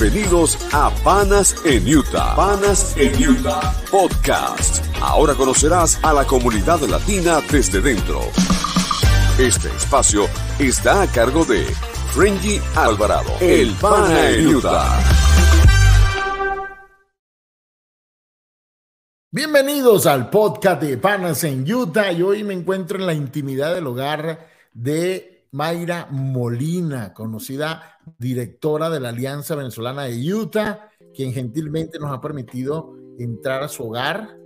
Bienvenidos a Panas en Utah. Panas en Utah Podcast. Ahora conocerás a la comunidad latina desde dentro. Este espacio está a cargo de Frenji Alvarado, el Pana en Utah. Bienvenidos al podcast de Panas en Utah y hoy me encuentro en la intimidad del hogar de Mayra Molina, conocida directora de la Alianza Venezolana de Utah, quien gentilmente nos ha permitido entrar a su hogar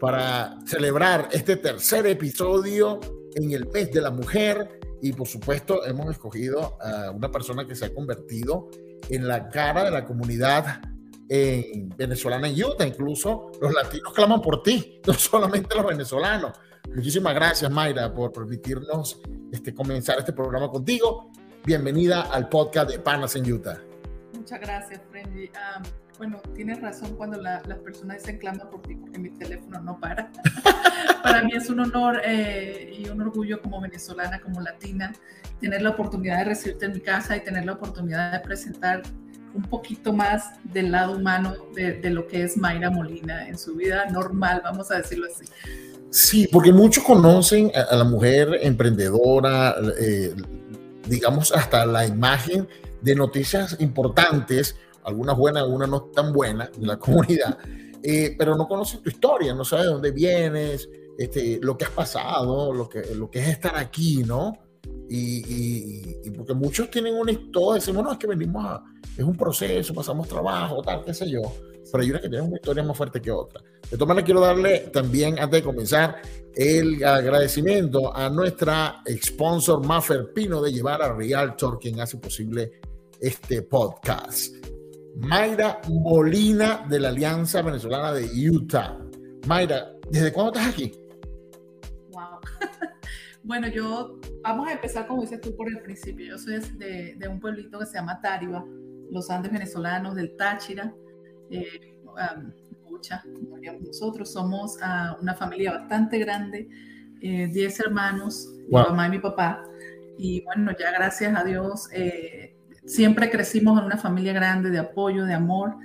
para celebrar este tercer episodio en el mes de la mujer y por supuesto hemos escogido a una persona que se ha convertido en la cara de la comunidad en venezolana en Utah. Incluso los latinos claman por ti, no solamente los venezolanos. Muchísimas gracias, Mayra, por permitirnos este, comenzar este programa contigo. Bienvenida al podcast de Panas en Utah. Muchas gracias, Frendy. Um, bueno, tienes razón cuando las personas dicen claman por ti porque mi teléfono no para. Para mí es un honor eh, y un orgullo como venezolana, como latina, tener la oportunidad de recibirte en mi casa y tener la oportunidad de presentar un poquito más del lado humano de, lo que es Mayra Molina en su vida normal, vamos a decirlo así. Sí, porque muchos conocen a, la mujer emprendedora, eh, digamos hasta la imagen de noticias importantes, algunas buenas, algunas no tan buenas, de la comunidad, eh, pero no conocen tu historia, no sabes de dónde vienes, este, lo que has pasado, lo que, lo que es estar aquí, ¿no? Y, porque muchos tienen una historia, decimos, no, es que venimos a, es un proceso, pasamos trabajo, tal, qué sé yo, pero hay una que tiene una historia más fuerte que otra. De todas maneras, quiero darle también, antes de comenzar, el agradecimiento a nuestra sponsor Maffer Pino de llevar a Realtor, quien hace posible este podcast. Mayra Molina de la Alianza Venezolana de Utah. Mayra, ¿desde cuándo estás aquí? Wow. bueno, yo, vamos a empezar como dices tú por el principio. Yo soy de, de un pueblito que se llama Tariba, los Andes venezolanos del Táchira. Eh, nosotros somos uh, una familia bastante grande, 10 eh, hermanos, mi mamá y mi papá. Y bueno, ya gracias a Dios, eh, siempre crecimos en una familia grande de apoyo, de amor,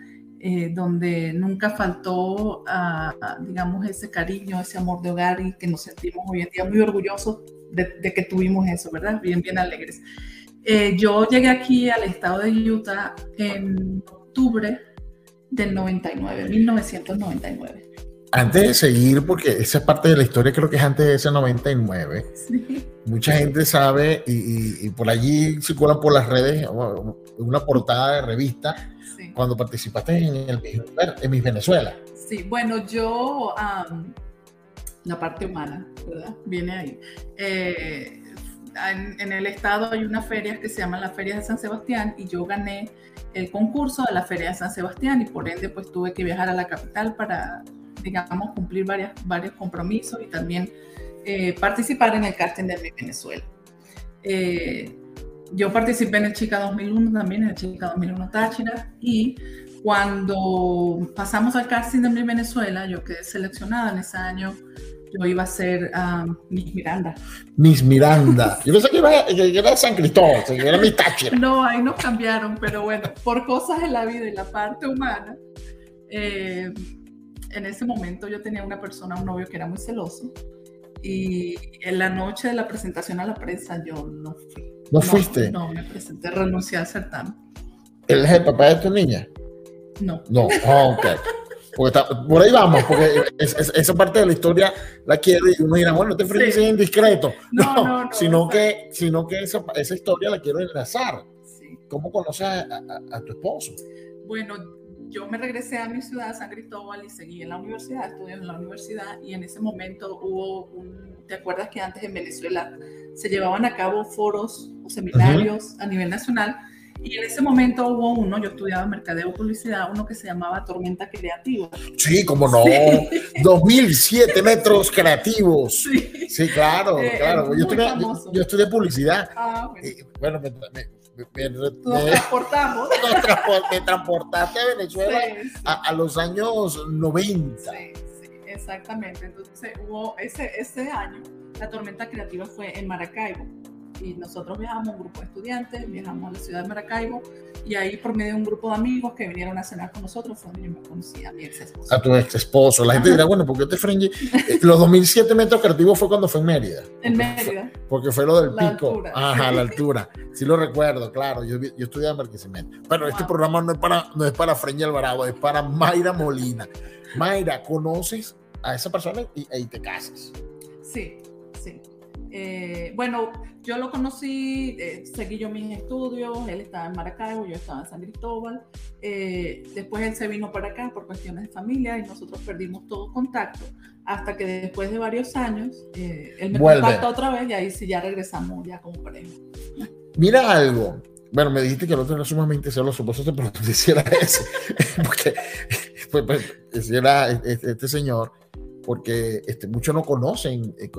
eh, donde nunca faltó, uh, digamos, ese cariño, ese amor de hogar y que nos sentimos hoy en día muy orgullosos de, de que tuvimos eso, ¿verdad? Bien, bien alegres. Eh, yo llegué aquí al estado de Utah en octubre del 99, 1999. Antes de seguir, porque esa parte de la historia creo que es antes de ese 99, sí. mucha gente sabe y, por allí circulan por las redes una portada de revista cuando participaste en, el, en Miss Venezuela. Sí, bueno, yo, la parte humana, ¿verdad? Viene ahí. Eh, en, el estado hay unas ferias que se llaman las ferias de San Sebastián y yo gané el concurso de la feria de San Sebastián y por ende pues tuve que viajar a la capital para, digamos, cumplir varias, varios compromisos y también eh, participar en el casting de mi Venezuela. Eh, yo participé en el Chica 2001 también, en el Chica 2001 Táchira y cuando pasamos al casting de mi Venezuela, yo quedé seleccionada en ese año yo iba a ser um, Miss Miranda. Miss Miranda. Yo pensé que iba, que era San Cristóbal, que era mi Táchira. No, ahí nos cambiaron, pero bueno, por cosas de la vida y la parte humana, eh, en ese momento yo tenía una persona, un novio que era muy celoso. Y en la noche de la presentación a la prensa yo no fui. ¿No, fuiste? No, me presenté, renuncié al certamen. ¿Él es el papá de tu niña? No. No, oh, ok por ahí vamos, porque esa parte de la historia la quiero y uno dirá, bueno, te te sí. indiscreto. No, no, no, sino, que, sino que esa, esa, historia la quiero enlazar. Sí. ¿Cómo conoces a, tu esposo? Bueno, yo me regresé a mi ciudad, San Cristóbal, y seguí en la universidad, estudié en la universidad, y en ese momento hubo un, ¿te acuerdas que antes en Venezuela se llevaban a cabo foros o seminarios a nivel nacional? Y en ese momento hubo uno, yo estudiaba mercadeo publicidad, uno que se llamaba Tormenta Creativa. Sí, como no. 2007 metros creativos. Sí, sí claro, eh, claro. Yo estudié, yo, estudié, publicidad. Ah, bueno. me, me, nos transportamos. me transportaste a Venezuela A, los años 90. Sí, sí, exactamente. Entonces hubo ese, ese año, la tormenta creativa fue en Maracaibo. Y nosotros viajamos, un grupo de estudiantes, viajamos a la ciudad de Maracaibo y ahí por medio de un grupo de amigos que vinieron a cenar con nosotros fue donde yo me conocí a mi ex esposo. A tu ex esposo. La gente dirá, bueno, ¿por qué te freñé? Eh, los 2007 metros creativos fue cuando fue en Mérida. En Mérida. Porque fue lo del La pico. altura. Ajá, la altura. Sí lo recuerdo, claro. Yo, yo estudiaba en Barquisimeto. Pero este Wow. programa no es para, no es para Freña Alvarado, es para Mayra Molina. Mayra, conoces a esa persona y ahí te casas. Sí, sí. Eh, bueno, yo lo conocí, eh, seguí yo mis estudios, él estaba en Maracaibo, yo estaba en San Cristóbal. Eh, después él se vino para acá por cuestiones de familia y nosotros perdimos todo contacto hasta que después de varios años eh, él me Vuelve. contacta otra vez y ahí sí ya regresamos ya como pareja. Mira algo. Bueno, me dijiste que el otro era sumamente celoso, por eso te pregunté si era ese. porque pues, pues, era este, este señor, porque este, muchos no conocen eh,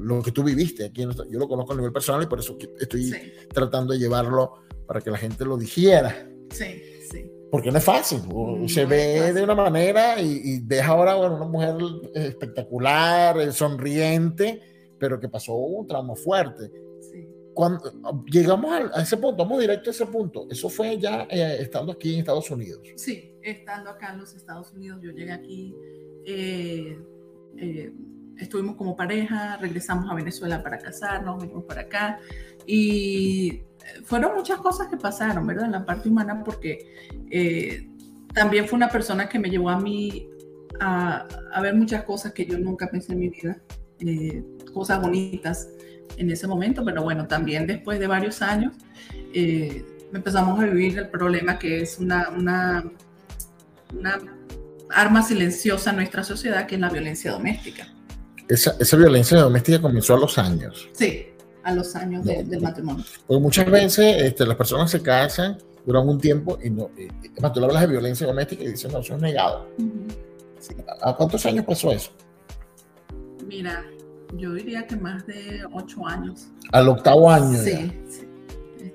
lo que tú viviste aquí. en Yo lo conozco a nivel personal y por eso estoy Sí, tratando de llevarlo para que la gente lo dijera. sí, sí. Porque no es fácil. No se es ve fácil. de una manera y, y ves ahora bueno, una mujer espectacular, eh, sonriente, pero que pasó un trauma fuerte. sí. Cuando llegamos al- a, ese punto, vamos directo a ese punto. Eso fue ya eh, estando aquí en Estados Unidos. Sí, estando acá en los Estados Unidos, yo llegué aquí, eh, eh, estuvimos como pareja, regresamos a Venezuela para casarnos, venimos para acá y eh, fueron muchas cosas que pasaron, ¿verdad? En la parte humana, porque también fue una persona que me llevó a mí a, ver muchas cosas que yo nunca pensé en mi vida, cosas bonitas en ese momento, pero bueno, también después de varios años eh, empezamos a vivir el problema que es una arma silenciosa en nuestra sociedad, que es la violencia doméstica. Esa, esa violencia doméstica comenzó a los años. Sí, a los años de- del matrimonio. Porque muchas veces este, las personas se casan, duran un tiempo y no. y- y- además, tú hablas de violencia doméstica y dicen, no, eso es negado. Sí. ¿A cuántos años pasó eso? Mira, yo diría que más de ocho años. Al octavo año. ya. Sí, sí.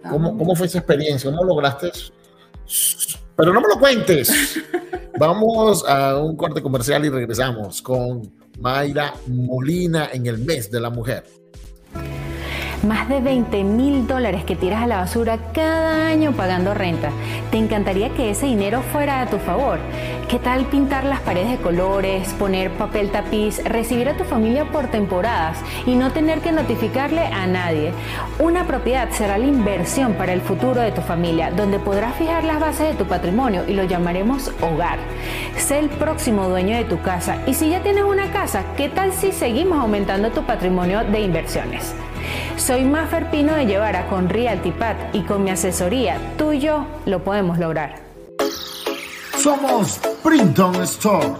¿Cómo, ¿Cómo fue esa experiencia? ¿Cómo lograste? Pero no me lo cuentes. Vamos a un corte comercial y regresamos con Mayra Molina en el mes de la mujer. Más de 20 mil dólares que tiras a la basura cada año pagando renta. ¿Te encantaría que ese dinero fuera a tu favor? ¿Qué tal pintar las paredes de colores, poner papel tapiz, recibir a tu familia por temporadas y no tener que notificarle a nadie? Una propiedad será la inversión para el futuro de tu familia, donde podrás fijar las bases de tu patrimonio y lo llamaremos hogar. Sé el próximo dueño de tu casa y si ya tienes una casa, ¿qué tal si seguimos aumentando tu patrimonio de inversiones? Soy Mafer Pino de Llevara con Realty Pad y con mi asesoría, tú y yo lo podemos lograr. Somos Printon Store.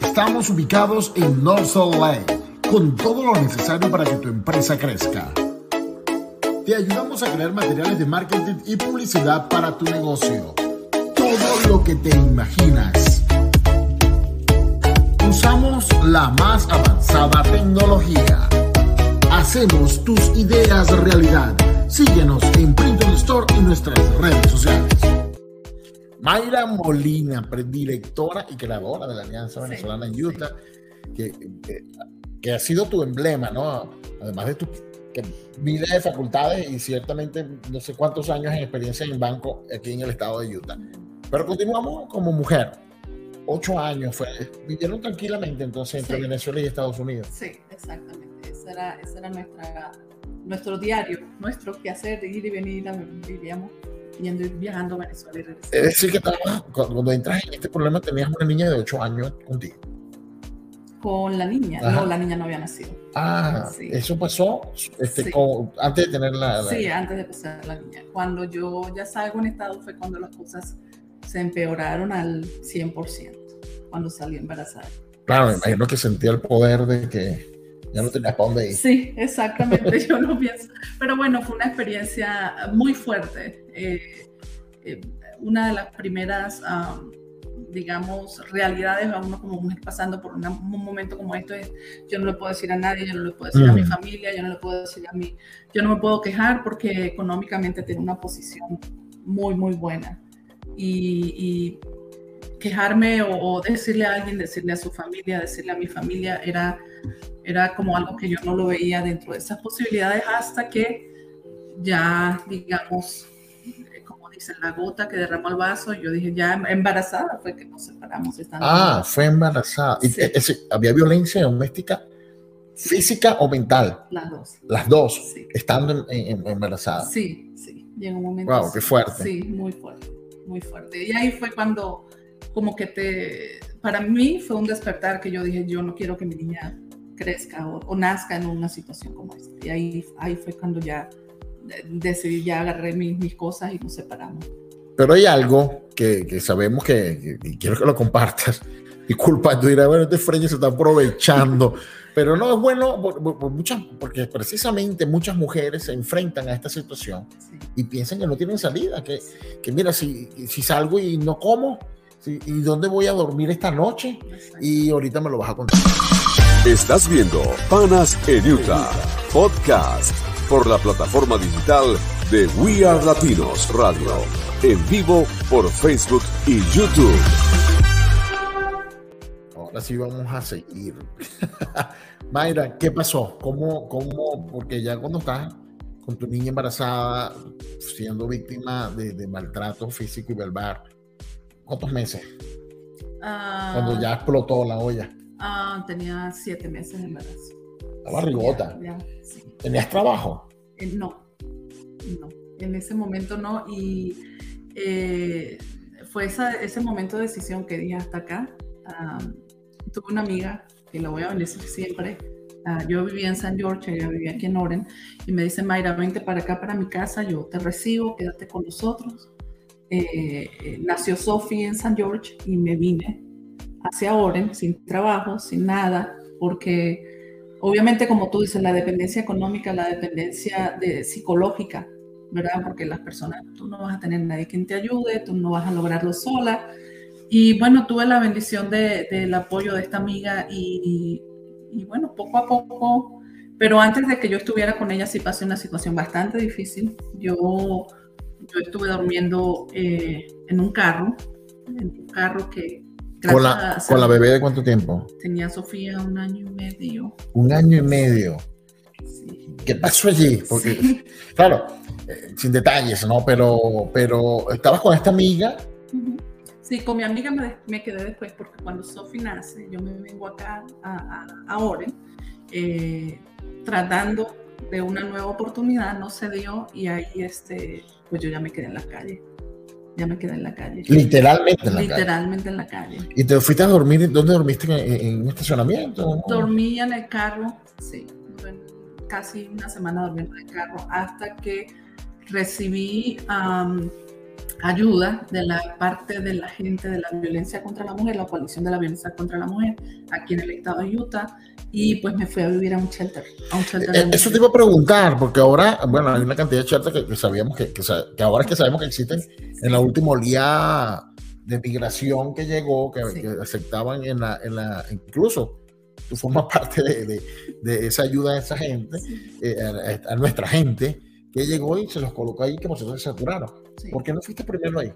Estamos ubicados en North Lake con todo lo necesario para que tu empresa crezca. Te ayudamos a crear materiales de marketing y publicidad para tu negocio. Todo lo que te imaginas. Usamos la más avanzada tecnología. Hacemos tus ideas realidad. Síguenos en Printon Store y nuestras redes sociales. Mayra Molina, directora y creadora de la Alianza Sí, Venezolana en sí. Utah, que, que- que ha sido tu emblema, ¿no? Además de tu que miles de facultades y ciertamente no sé cuántos años en experiencia en banco aquí en el estado de Utah. Pero continuamos como mujer. Ocho años fue. Vivieron tranquilamente entonces entre Sí. Venezuela y Estados Unidos. Sí, exactamente. Ese era, ese era nuestra, nuestro diario, nuestro quehacer, ir y venir. Vivíamos yendo y viajando a Venezuela y regresando. Es decir, que cuando entras en este problema tenías una niña de ocho años contigo. Con la niña. Ajá. No, la niña no había nacido. Ah, Sí. eso pasó este, Sí. con- antes de tener la... la- Sí, antes de pasar la niña. Cuando yo ya salgo en estado fue cuando las cosas se empeoraron al 100%, cuando salí embarazada. Claro, me imagino que sentía el poder de que ya no tenías para dónde ir. Sí, exactamente, yo lo pienso. Pero bueno, fue una experiencia muy fuerte. Eh, eh, una de las primeras, am, digamos, realidades a uno como mujer pasando por una- un momento como esto es, yo no le puedo decir a nadie, yo no le puedo decir a mi Mm. familia, yo no le puedo decir a mí, yo no me puedo quejar porque económicamente tengo una posición muy, muy buena. Y, y quejarme o, o decirle a alguien, decirle a su familia, decirle a mi familia, era era como algo que yo no lo veía dentro de esas posibilidades hasta que ya, digamos, eh, como dicen, la gota que derramó el vaso, yo dije, ya embarazada fue que nos separamos. Ah, fue embarazada. ¿Y, ¿Había violencia doméstica física o mental? Las dos. Las dos, estando en, embarazada. Sí, sí, llegó un momento. Wow, qué fuerte. Sí, muy fuerte, muy fuerte. Y ahí fue cuando, como que te, para mí fue un despertar que yo dije, yo no quiero que mi niña crezca o, nazca en una situación como esta. Y ahí, ahí fue cuando ya decidí, ya agarré mis, mis cosas y nos separamos. Pero hay algo que, que sabemos que, y quiero que lo compartas. Disculpa, tú dirás, bueno, este Freño se está aprovechando. Pero no es bueno por, muchas, porque precisamente muchas mujeres se enfrentan a esta situación y piensan que no tienen salida, que, que mira, si, si salgo y no como, ¿y dónde voy a dormir esta noche? Y ahorita me lo vas a contar. Estás viendo Panas en Utah, podcast por la plataforma digital de We Are Latinos Radio, en vivo por Facebook y YouTube. Ahora sí vamos a seguir. Mayra, ¿qué pasó? ¿Cómo, cómo? Porque ya cuando estás con tu niña embarazada, siendo víctima de, maltrato físico y verbal, ¿cuántos meses? Ah. cuando ya explotó la olla. Ah, tenía siete meses de embarazo. La barrigota. ¿Tenías trabajo? Eh, no, no. En ese momento no. Y eh, fue ese momento de decisión que dije hasta acá. tuve una amiga, que la voy a bendecir siempre. Ah, yo vivía en San George, ella vivía aquí en Oren, y me dice, Mayra, vente para acá, para mi casa, yo te recibo, quédate con nosotros. Eh, nació Sophie en San George y me vine hacia Oren, sin trabajo, sin nada, porque obviamente, como tú dices, la dependencia económica, la dependencia de, psicológica, ¿verdad? Porque las personas, tú no vas a tener nadie quien te ayude, tú no vas a lograrlo sola. Y bueno, tuve la bendición de, del apoyo de esta amiga y, y, bueno, poco a poco, pero antes de que yo estuviera con ella sí pasé una situación bastante difícil. Yo, yo estuve durmiendo eh, en un carro, en un carro que ¿Con la, ¿Con la, bebé de cuánto tiempo? Tenía Sofía un año y medio. Un año y medio. Sí. ¿Qué pasó allí? Porque, claro, eh, sin detalles, ¿no? Pero, pero estabas con esta amiga. Sí, con mi amiga me, me, quedé después porque cuando Sofía nace, yo me vengo acá a, a, Oren, eh, tratando de una nueva oportunidad, no se dio y ahí este, pues yo ya me quedé en la calle ya me quedé en la calle. Literalmente en la calle. Literalmente en la calle. ¿Y te fuiste a dormir? ¿Dónde dormiste? ¿En, un estacionamiento? Dormí en el carro, sí. Casi una semana durmiendo en el carro hasta que recibí ayuda de la parte de la gente de la violencia contra la mujer, la coalición de la violencia contra la mujer, aquí en el estado de Utah, y pues me fui a vivir a un shelter. A un shelter eh, Eso te iba a preguntar, porque ahora, bueno, hay una cantidad de shelters que, sabíamos que, que, ahora es que sabemos que existen en la última oleada de migración que llegó, que, aceptaban en la, en la, incluso tú formas parte de, de, esa ayuda a esa gente, eh, a, nuestra gente, que llegó y se los colocó ahí que vosotros se saturaron. ¿Por qué no fuiste primero ahí?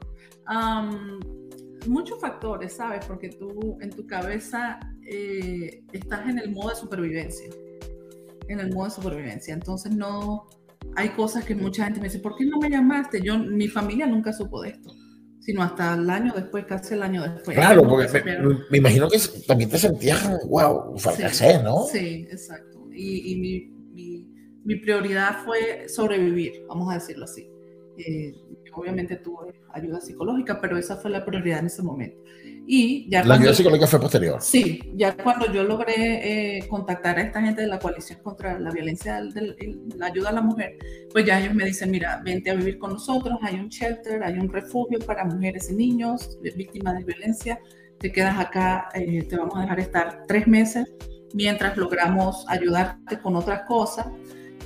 muchos factores, ¿sabes? Porque tú en tu cabeza eh, estás en el modo de supervivencia. En el modo de supervivencia. Entonces no, hay cosas que mucha gente me dice, ¿por qué no me llamaste? Yo, mi familia nunca supo de esto, sino hasta el año después, casi el año después. Claro, porque me, imagino que también te sentías, wow, fracasé, ¿no? Sí, exacto. Y, y mi, mi, mi, prioridad fue sobrevivir, vamos a decirlo así. Eh, obviamente tuve ayuda psicológica, pero esa fue la prioridad en ese momento. Y ya la ayuda psicológica fue posterior. Sí, ya cuando yo logré eh, contactar a esta gente de la coalición contra la violencia, de, la ayuda a la mujer, pues ya ellos me dicen, mira, vente a vivir con nosotros, hay un shelter, hay un refugio para mujeres y niños víctimas de violencia, te quedas acá, eh, te vamos a dejar estar tres meses mientras logramos ayudarte con otras cosas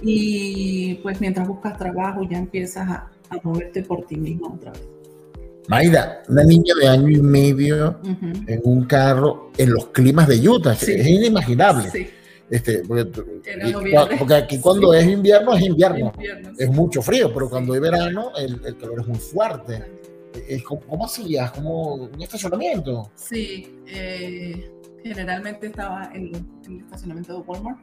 y pues mientras buscas trabajo ya empiezas a, a moverte por ti mismo otra vez. Maida, una niña de año y medio en un carro en los climas de Utah, es inimaginable. Sí. Este, porque, aquí cuando es invierno es invierno, es mucho frío, pero cuando es verano el, calor es muy fuerte. ¿Cómo, cómo hacías? ¿Como un estacionamiento? Sí, eh, Generalmente estaba en, en el estacionamiento de Walmart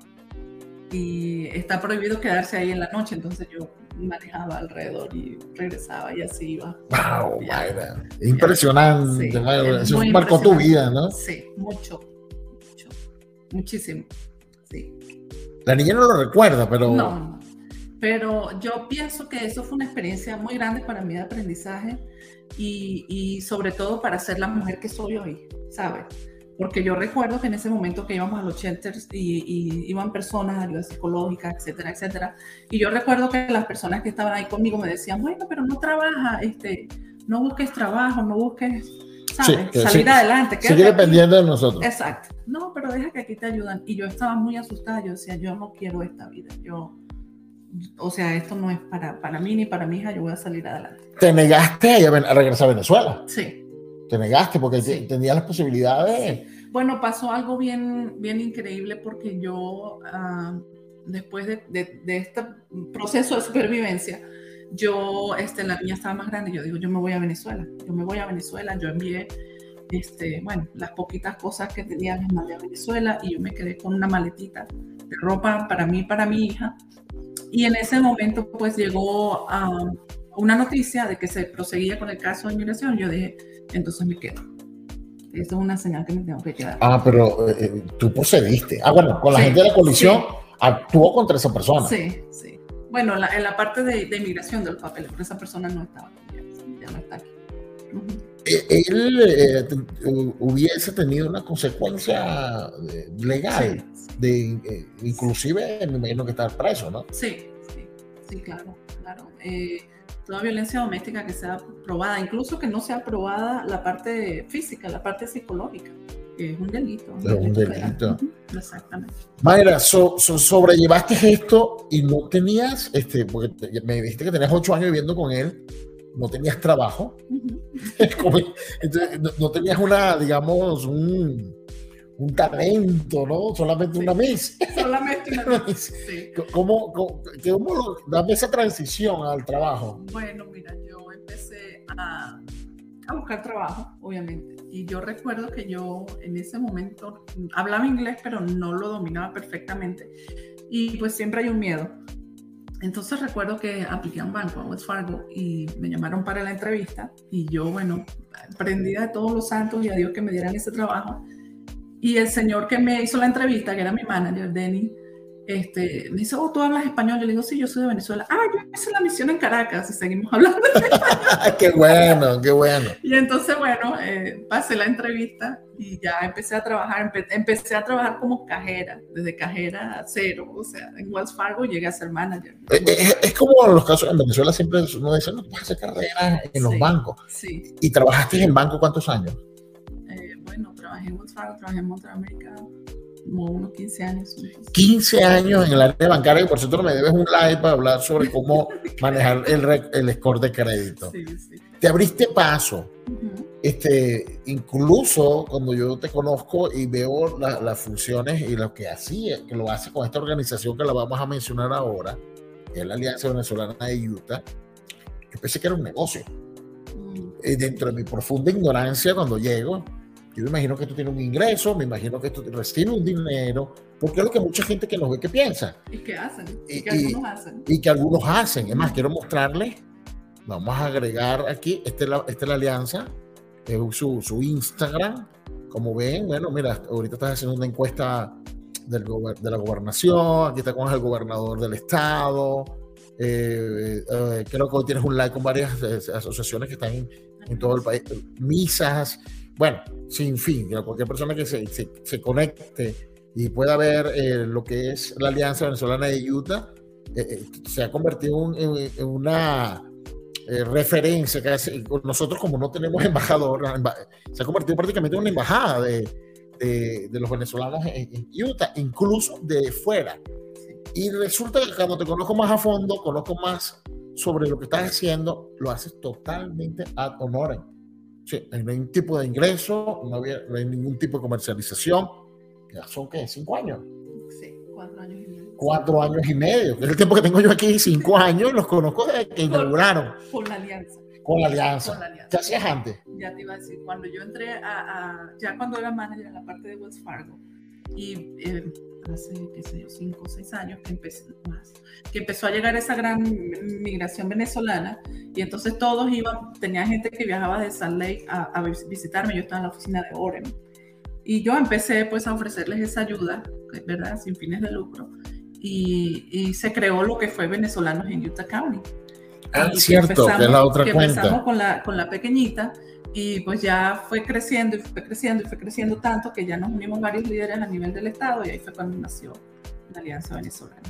y está prohibido quedarse ahí en la noche, entonces yo manejaba alrededor y regresaba y así iba. Wow, Ya. Mayra. Impresionante. Sí, Mayra. Eso marcó tu vida, ¿no? Sí, mucho, mucho, muchísimo. Sí. La niña no lo recuerda, pero No, no. Pero yo pienso que eso fue una experiencia muy grande para mí de aprendizaje y, y sobre todo para ser la mujer que soy hoy, ¿sabes? Porque yo recuerdo que en ese momento que íbamos a los shelters y, y iban personas, ayuda psicológica, etcétera, etcétera. Y yo recuerdo que las personas que estaban ahí conmigo me decían, bueno, pero no trabaja, este, no busques trabajo, no busques, ¿sabes? que Salir sí, adelante. sigue quédate aquí". dependiendo de nosotros. Exacto. No, pero deja que aquí te ayudan. Y yo estaba muy asustada. Yo decía, yo no quiero esta vida. Yo, o sea, esto no es para, para mí ni para mi hija. Yo voy a salir adelante. Te negaste a regresar a Venezuela. Sí. Te negaste porque Sí. te- tenías las posibilidades. Bueno, pasó algo bien, bien increíble porque yo, ah, después de, de- de este proceso de supervivencia, yo, este, la niña estaba más grande. Yo digo, yo me voy a Venezuela. Yo me voy a Venezuela. Yo envié, este, bueno, las poquitas cosas que tenía las mandé a Venezuela y yo me quedé con una maletita de ropa para mí para mi hija. Y en ese momento, pues llegó ah, una noticia de que se proseguía con el caso de inmigración. Yo dije, entonces me quedo. Eso es una señal que me tengo que quedar. Ah, pero eh, eh, tú procediste. Ah, bueno, con la Sí, gente de la coalición sí. actuó contra esa persona. Sí, sí. Bueno, la- en la parte de, de inmigración de los papeles, pero esa persona no estaba conmigo, ya no está aquí. Ujú. Eh, Él eh, hu- hubiese tenido una consecuencia eh, legal, Sí, de, eh, inclusive me imagino que estar preso, ¿no? sí, sí, sí, claro, claro. Eh, toda violencia doméstica que sea probada, incluso que no sea probada la parte física, la parte psicológica, que es un delito. Es un delito. Exactamente. Mayra, so- so- sobrellevaste esto y no tenías, este, porque te- me dijiste que tenías ocho años viviendo con él, no tenías trabajo, entonces, no, no tenías una, digamos, un, un talento, ¿no? Solamente una miss. Solamente una vez. Sí. ¿Cómo, cómo, cómo lo- dame esa transición al trabajo? Bueno, mira, yo empecé a, a buscar trabajo, obviamente. Y yo recuerdo que yo en ese momento hablaba inglés, pero no lo dominaba perfectamente. Y pues siempre hay un miedo. Entonces recuerdo que apliqué a un banco, a Wells Fargo, y me llamaron para la entrevista. Y yo, bueno, prendida de todos los santos y a Dios que me dieran ese trabajo. Y el señor que me hizo la entrevista, que era mi manager, Denny, este, me dice, oh, ¿tú hablas español? Yo le digo, sí, yo soy de Venezuela. Ah, yo hice la misión en Caracas y seguimos hablando. qué bueno, qué bueno. Y entonces, bueno, eh, pasé la entrevista y ya empecé a trabajar, empe- empecé a trabajar como cajera, desde cajera a cero, o sea, en Wells Fargo llegué a ser manager. Eh, eh, Es, como los casos en Venezuela siempre uno dice, no, tú vas a hacer carrera en los Sí. bancos. Sí, ¿Y trabajaste en banco cuántos años? Trabajé en Fargo, trabajé en como unos 15 años. entonces. 15 años en el área bancaria, y por cierto me debes un live para hablar sobre cómo manejar el, el score de crédito. Sí, sí. Te abriste paso, este, incluso cuando yo te conozco y veo la- las funciones y lo que hacía, que lo hace con esta organización que la vamos a mencionar ahora, que es la Alianza Venezolana de Utah, yo pensé que era un negocio. Mm, Eh, dentro de mi profunda ignorancia cuando llego, yo me imagino que tú tienes un ingreso, me imagino que tú recibes un dinero, porque es lo que mucha gente que nos ve que piensa ¿Y qué hacen? Y- ¿Y algunos hacen? y que algunos hacen. Es más, quiero mostrarles, vamos a agregar aquí, esta es la, esta es la alianza, es su, su Instagram. Como ven, bueno, mira, ahorita estás haciendo una encuesta del de la gobernación, aquí está con el gobernador del estado. eh, eh, creo que hoy tienes un like con varias eh, asociaciones que están en, en todo el país, misas, bueno, sin fin, que cualquier persona que se, se, se conecte y pueda ver eh, lo que es la Alianza Venezolana de Utah, eh, eh, se ha convertido en, en- en una eh, referencia, casi, nosotros como no tenemos embajador, se ha convertido prácticamente en una embajada de, de- de los venezolanos en, en Utah, incluso de fuera. Y resulta que cuando te conozco más a fondo, conozco más sobre lo que estás haciendo, lo haces totalmente ad honorem. Sí, no hay ningún tipo de ingreso, no, había- no hay ningún tipo de comercialización. Ya son, ¿qué? ¿Cinco años? Sí, cuatro años y medio. Cuatro años y medio, que es el tiempo que tengo yo aquí, cinco años, los conozco desde que inauguraron. Por la alianza. Con la alianza. ¿Qué hacías antes? Ya te iba a decir, cuando yo entré a, ya cuando era manager en la parte de Wells Fargo, y eh, hace, qué sé yo, cinco o seis años que empecé más, que empezó a llegar esa gran migración venezolana, y entonces todos iban, tenía gente que viajaba de Salt Lake a, a visitarme, yo estaba en la oficina de Orem, y yo empecé pues a ofrecerles esa ayuda, ¿verdad? Sin fines de lucro. Y, y se creó lo que fue Venezolanos en Utah County. Ah, cierto, que es la otra que cuenta. Empezamos con la, con la pequeñita y pues ya fue creciendo y fue creciendo y fue creciendo tanto que ya nos unimos varios líderes a nivel del Estado y ahí fue cuando nació la Alianza Venezolana.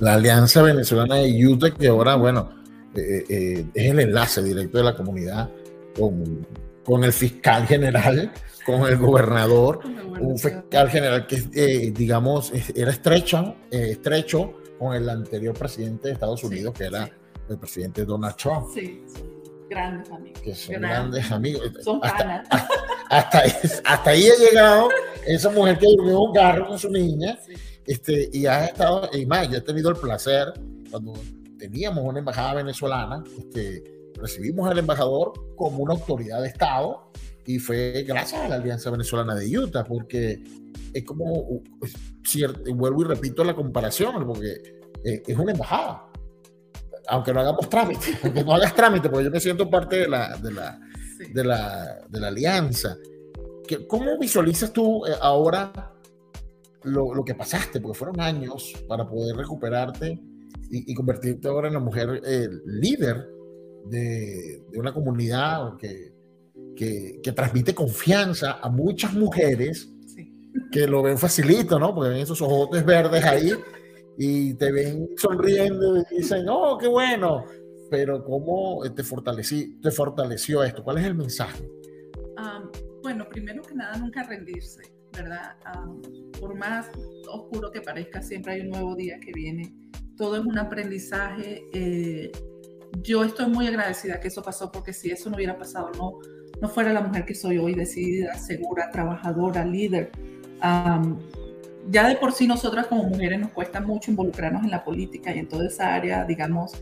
La Alianza Venezolana de Utah, que ahora, bueno, eh, eh, es el enlace directo de la comunidad con, con el fiscal general con el gobernador, un fiscal general que, eh, digamos, era estrecho, eh, estrecho con el anterior presidente de Estados Unidos, que era el presidente Donald Trump. Sí, grandes amigos. Que son grandes, amigos. Son hasta, hasta, hasta, ahí ha llegado esa mujer que durmió un carro con su niña, este, y ha estado, y más, yo he tenido el placer, cuando teníamos una embajada venezolana, este, recibimos al embajador como una autoridad de Estado, y fue gracias a la Alianza Venezolana de Utah, porque es como, cierto, vuelvo y repito la comparación, porque eh, es una embajada. Aunque no hagamos trámite, aunque no hagas trámite, porque yo me siento parte de la, de la, de la, de la alianza. ¿Cómo visualizas tú eh, ahora lo, lo, que pasaste? Porque fueron años para poder recuperarte y, convertirte ahora en la mujer eh, líder de, de, una comunidad que que, transmite confianza a muchas mujeres que lo ven facilito, ¿no? Porque ven esos ojotes verdes ahí y te ven sonriendo y dicen, oh, qué bueno. Pero ¿cómo te, fortalecí, te fortaleció esto? ¿Cuál es el mensaje? bueno, primero que nada, nunca rendirse, ¿verdad? por más oscuro que parezca, siempre hay un nuevo día que viene. Todo es un aprendizaje. Eh, yo estoy muy agradecida que eso pasó porque si eso no hubiera pasado, no, no fuera la mujer que soy hoy, decidida, segura, trabajadora, líder. Ya de por sí nosotras como mujeres nos cuesta mucho involucrarnos en la política y en toda esa área, digamos,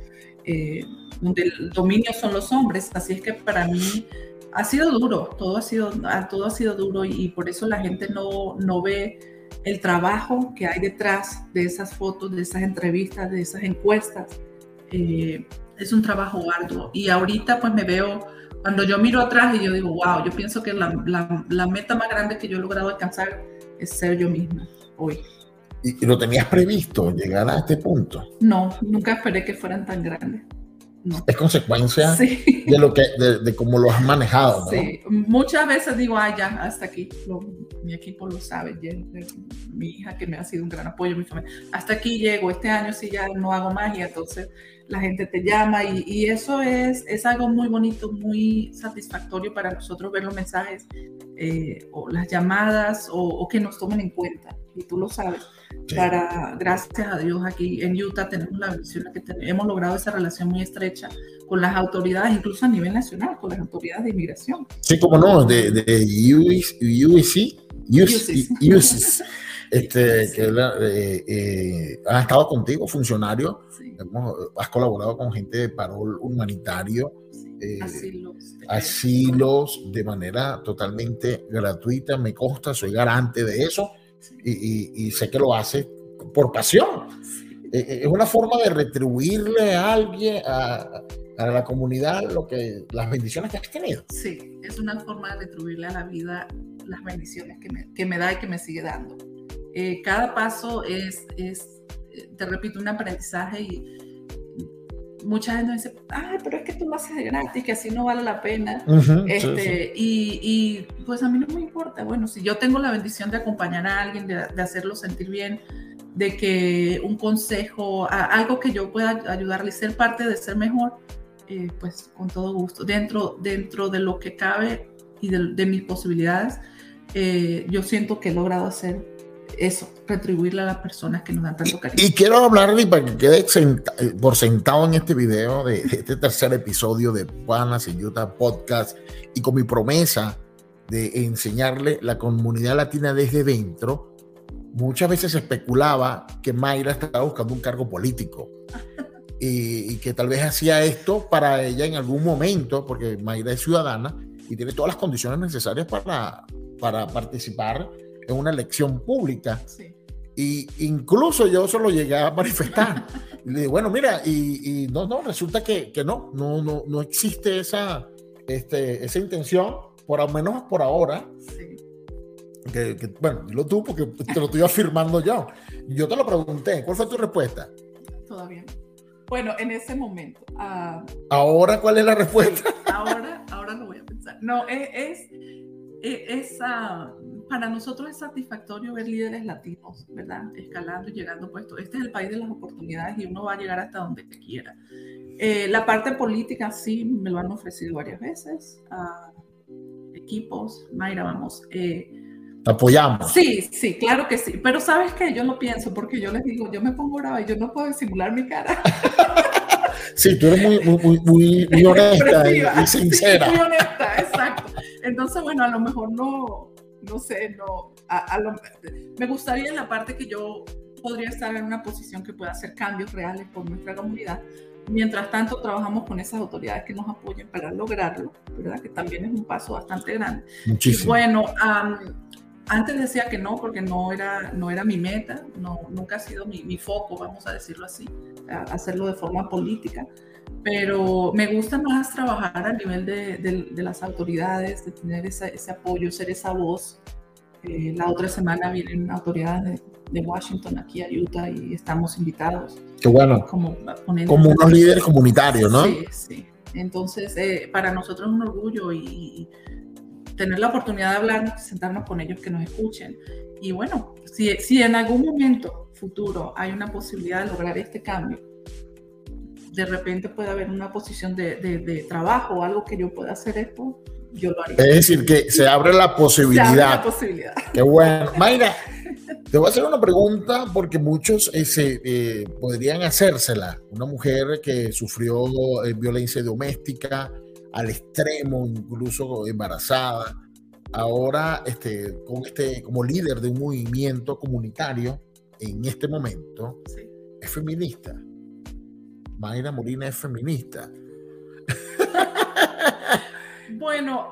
eh, donde el dominio son los hombres. Así es que para mí ha sido duro, todo ha sido, todo ha sido duro y, por eso la gente no, no ve el trabajo que hay detrás de esas fotos, de esas entrevistas, de esas encuestas. Eh, es un trabajo arduo y ahorita pues me veo cuando yo miro atrás y yo digo, wow, yo pienso que la, la, meta más grande que yo he logrado alcanzar es ser yo misma hoy. ¿Y, lo tenías previsto llegar a este punto? No, nunca esperé que fueran tan grandes. No. Es consecuencia de lo que, de, de, cómo lo has manejado. ¿no? Sí, muchas veces digo, ay, ya, hasta aquí, mi equipo lo sabe, mi hija que me ha sido un gran apoyo, mi familia, hasta aquí llego, este año sí ya no hago magia, entonces la gente te llama y, eso es, es algo muy bonito, muy satisfactorio para nosotros ver los mensajes eh, o las llamadas o, que nos tomen en cuenta. Y tú lo sabes. Para, gracias a Dios, aquí en Utah tenemos la visión que hemos logrado esa relación muy estrecha con las autoridades, incluso a nivel nacional, con las autoridades de inmigración. Sí, como no, de, de UIC, UCC, este, que eh, eh, ha estado contigo, funcionario, has colaborado con gente de parol humanitario, eh, asilos, de manera totalmente gratuita, me consta, soy garante de eso y, sé que lo hace por pasión. es una forma de retribuirle a alguien, a, a, la comunidad, lo que, las bendiciones que has tenido. Sí, es una forma de retribuirle a la vida las bendiciones que me, que me da y que me sigue dando. Eh, cada paso es, es, te repito, un aprendizaje y mucha gente dice, ay, pero es que tú lo haces de gratis, que así no vale la pena. este, Y, y, pues a mí no me importa. Bueno, si yo tengo la bendición de acompañar a alguien, de, de hacerlo sentir bien, de que un consejo, algo que yo pueda ayudarle, ser parte de ser mejor, eh, pues con todo gusto. Dentro, dentro de lo que cabe y de, de mis posibilidades, eh, yo siento que he logrado hacer eso, retribuirle a las personas que nos dan tanto cariño. Y, quiero hablarle para que quede por sentado en este video de, este tercer episodio de Panas en Utah Podcast y con mi promesa de enseñarle la comunidad latina desde dentro. Muchas veces se especulaba que Mayra estaba buscando un cargo político. y, que tal vez hacía esto para ella en algún momento, porque Mayra es ciudadana y tiene todas las condiciones necesarias para, para participar en una elección pública. Y incluso yo se lo llegué a manifestar. y le dije, bueno, mira, y, no, no, resulta que, que, no, no, no, no existe esa, este, esa intención, por lo menos por ahora. Sí. Que, que, bueno, dilo tú porque te lo estoy afirmando yo. Yo te lo pregunté, ¿cuál fue tu respuesta? Todavía bueno, en ese momento. Uh, ¿Ahora cuál es la respuesta? Ahora, ahora lo voy a pensar. No, es, es, es uh, para nosotros es satisfactorio ver líderes latinos, ¿verdad? Escalando y llegando a puestos. Este es el país de las oportunidades y uno va a llegar hasta donde quiera. Eh, la parte política sí me lo han ofrecido varias veces. Uh, equipos, Mayra, vamos. Eh, apoyamos. Sí, sí, claro que sí. Pero sabes que yo lo pienso porque yo les digo, yo me pongo brava y yo no puedo disimular mi cara. sí, tú eres muy, muy, muy, muy honesta y, sincera. muy honesta, exacto. Entonces, bueno, a lo mejor no, no sé, no. A, lo, me gustaría en la parte que yo podría estar en una posición que pueda hacer cambios reales por nuestra comunidad. Mientras tanto, trabajamos con esas autoridades que nos apoyen para lograrlo, ¿verdad? Que también es un paso bastante grande. Muchísimo. Y bueno, antes decía que no, porque no era, no era mi meta, no, nunca ha sido mi, mi foco, vamos a decirlo así, hacerlo de forma política. Pero me gusta más trabajar a nivel de, de, las autoridades, de tener ese, ese, apoyo, ser esa voz. Eh, la otra semana vienen autoridades de, de, Washington aquí a Utah y estamos invitados. Qué bueno. Como, como unos líderes comunitarios, ¿no? Sí, sí. Entonces, eh, para nosotros es un orgullo y, y tener la oportunidad de hablar, sentarnos con ellos, que nos escuchen. Y bueno, si, si en algún momento futuro hay una posibilidad de lograr este cambio, de repente puede haber una posición de, de, trabajo o algo que yo pueda hacer esto, yo lo haría. Es decir, que se abre la posibilidad. Se abre la posibilidad. Qué bueno. Mayra, te voy a hacer una pregunta porque muchos eh, podrían hacérsela. Una mujer que sufrió eh, violencia doméstica, al extremo, incluso embarazada. Ahora, este, con este, como líder de un movimiento comunitario, en este momento, es feminista. Mayra Molina es feminista. bueno,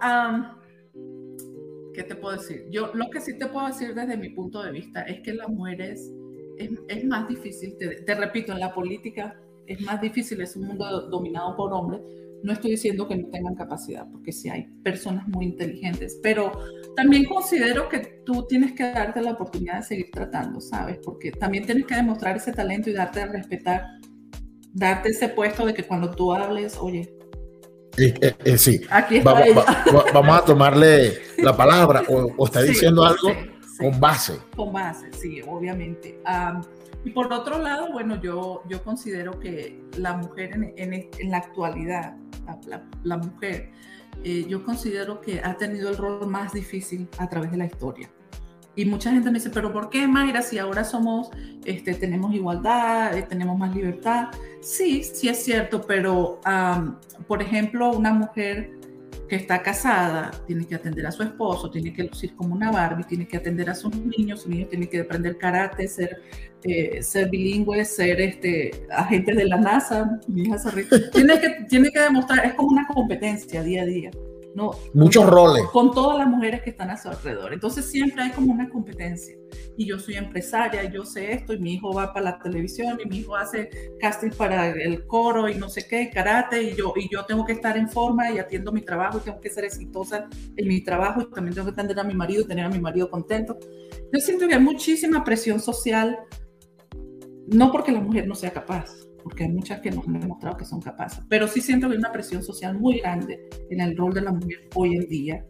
¿qué te puedo decir? Yo lo que sí te puedo decir desde mi punto de vista es que las mujeres es, es más difícil, te, te, repito, en la política es más difícil, es un mundo dominado por hombres, no estoy diciendo que no tengan capacidad, porque sí hay personas muy inteligentes, pero también considero que tú tienes que darte la oportunidad de seguir tratando, ¿sabes? Porque también tienes que demostrar ese talento y darte a respetar, darte ese puesto de que cuando tú hables, oye, eh, eh, sí. Aquí está vamos, vamos, a tomarle la palabra o, está diciendo algo con base. Con base, sí, obviamente. y por otro lado, bueno, yo, yo considero que la mujer en, en, en la actualidad la, mujer, eh, yo considero que ha tenido el rol más difícil a través de la historia. Y mucha gente me dice, pero ¿por qué, Mayra, si ahora somos, este, tenemos igualdad, eh, tenemos más libertad? Sí, sí es cierto, pero, por ejemplo, una mujer que está casada, tiene que atender a su esposo, tiene que lucir como una Barbie, tiene que atender a sus niños, sus niños tienen que aprender karate, ser, eh, ser bilingüe, ser este, agente de la NASA, mi hija se tiene que, tiene que demostrar, es como una competencia día a día. ¿No? Muchos roles. Con todas las mujeres que están a su alrededor. Entonces siempre hay como una competencia. Y yo soy empresaria, yo sé esto, y mi hijo va para la televisión, y mi hijo hace casting para el coro y no sé qué, karate, y yo, y yo tengo que estar en forma y atiendo mi trabajo, y tengo que ser exitosa en mi trabajo, y también tengo que atender a mi marido y tener a mi marido contento. Yo siento que hay muchísima presión social, no porque la mujer no sea capaz, porque hay muchas que nos han demostrado que son capaces, pero sí siento que hay una presión social muy grande en el rol de la mujer hoy en día,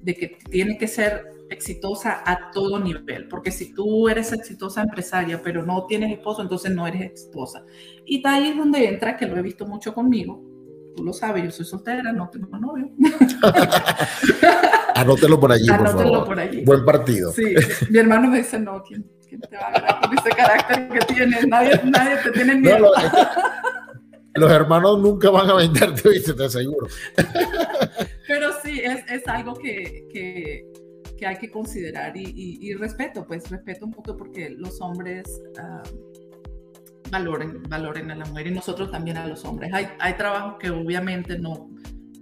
de que tiene que ser exitosa a todo nivel, porque si tú eres exitosa empresaria, pero no tienes esposo, entonces no eres exitosa. Y ahí es donde entra, que lo he visto mucho conmigo, tú lo sabes, yo soy soltera, no tengo novio. Anótelo por allí, por Anótelo favor. por allí. Buen partido. Sí, mi hermano me dice, no, ¿quién, quién te va a ganar con ese carácter que tienes? Nadie, nadie te tiene miedo. No, lo, los hermanos nunca van a venderte, ¿viste? te aseguro. Pero sí, es, es algo que, que, que, hay que considerar y, y, y, respeto, pues respeto un poco porque los hombres... Uh, valoren, valoren a la mujer y nosotros también a los hombres. Hay, hay trabajos que obviamente no,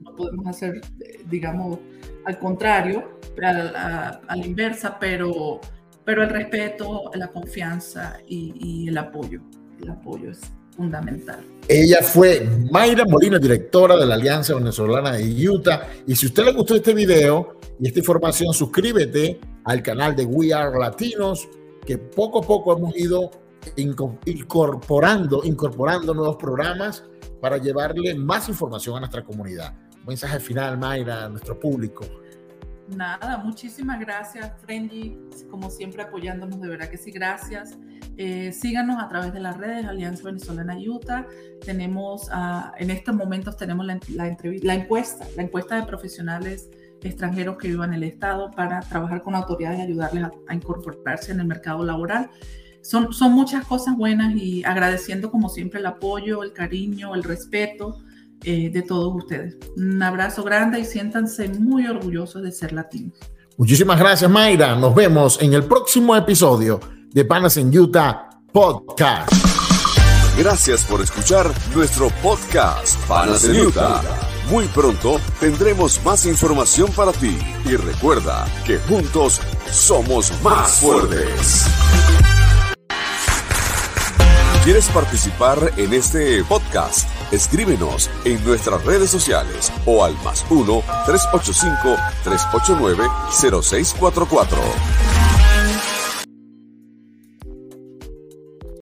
no podemos hacer, digamos, al contrario, a, la inversa, pero, pero el respeto, la confianza y, y el apoyo. El apoyo es fundamental. Ella fue Mayra Molina, directora de la Alianza Venezolana de Utah. Y si a usted le gustó este video y esta información, suscríbete al canal de We Are Latinos, que poco a poco hemos ido incorporando, incorporando nuevos programas para llevarle más información a nuestra comunidad. Un mensaje final, Mayra, a nuestro público. Nada, muchísimas gracias, Frenji, como siempre apoyándonos, de verdad que sí, gracias. Eh, síganos a través de las redes Alianza Venezolana Utah. Tenemos, uh, en estos momentos tenemos la, la, la, encuesta, la encuesta de profesionales extranjeros que vivan en el Estado para trabajar con autoridades y ayudarles a, a incorporarse en el mercado laboral. Son, son muchas cosas buenas y agradeciendo como siempre el apoyo, el cariño, el respeto eh, de todos ustedes. Un abrazo grande y siéntanse muy orgullosos de ser latinos. Muchísimas gracias, Mayra. Nos vemos en el próximo episodio de Panas en Utah Podcast. Gracias por escuchar nuestro podcast Panas en Utah. Muy pronto tendremos más información para ti y recuerda que juntos somos más fuertes. ¿Quieres participar en este podcast? Escríbenos en nuestras redes sociales o al más 1-385-389-0644.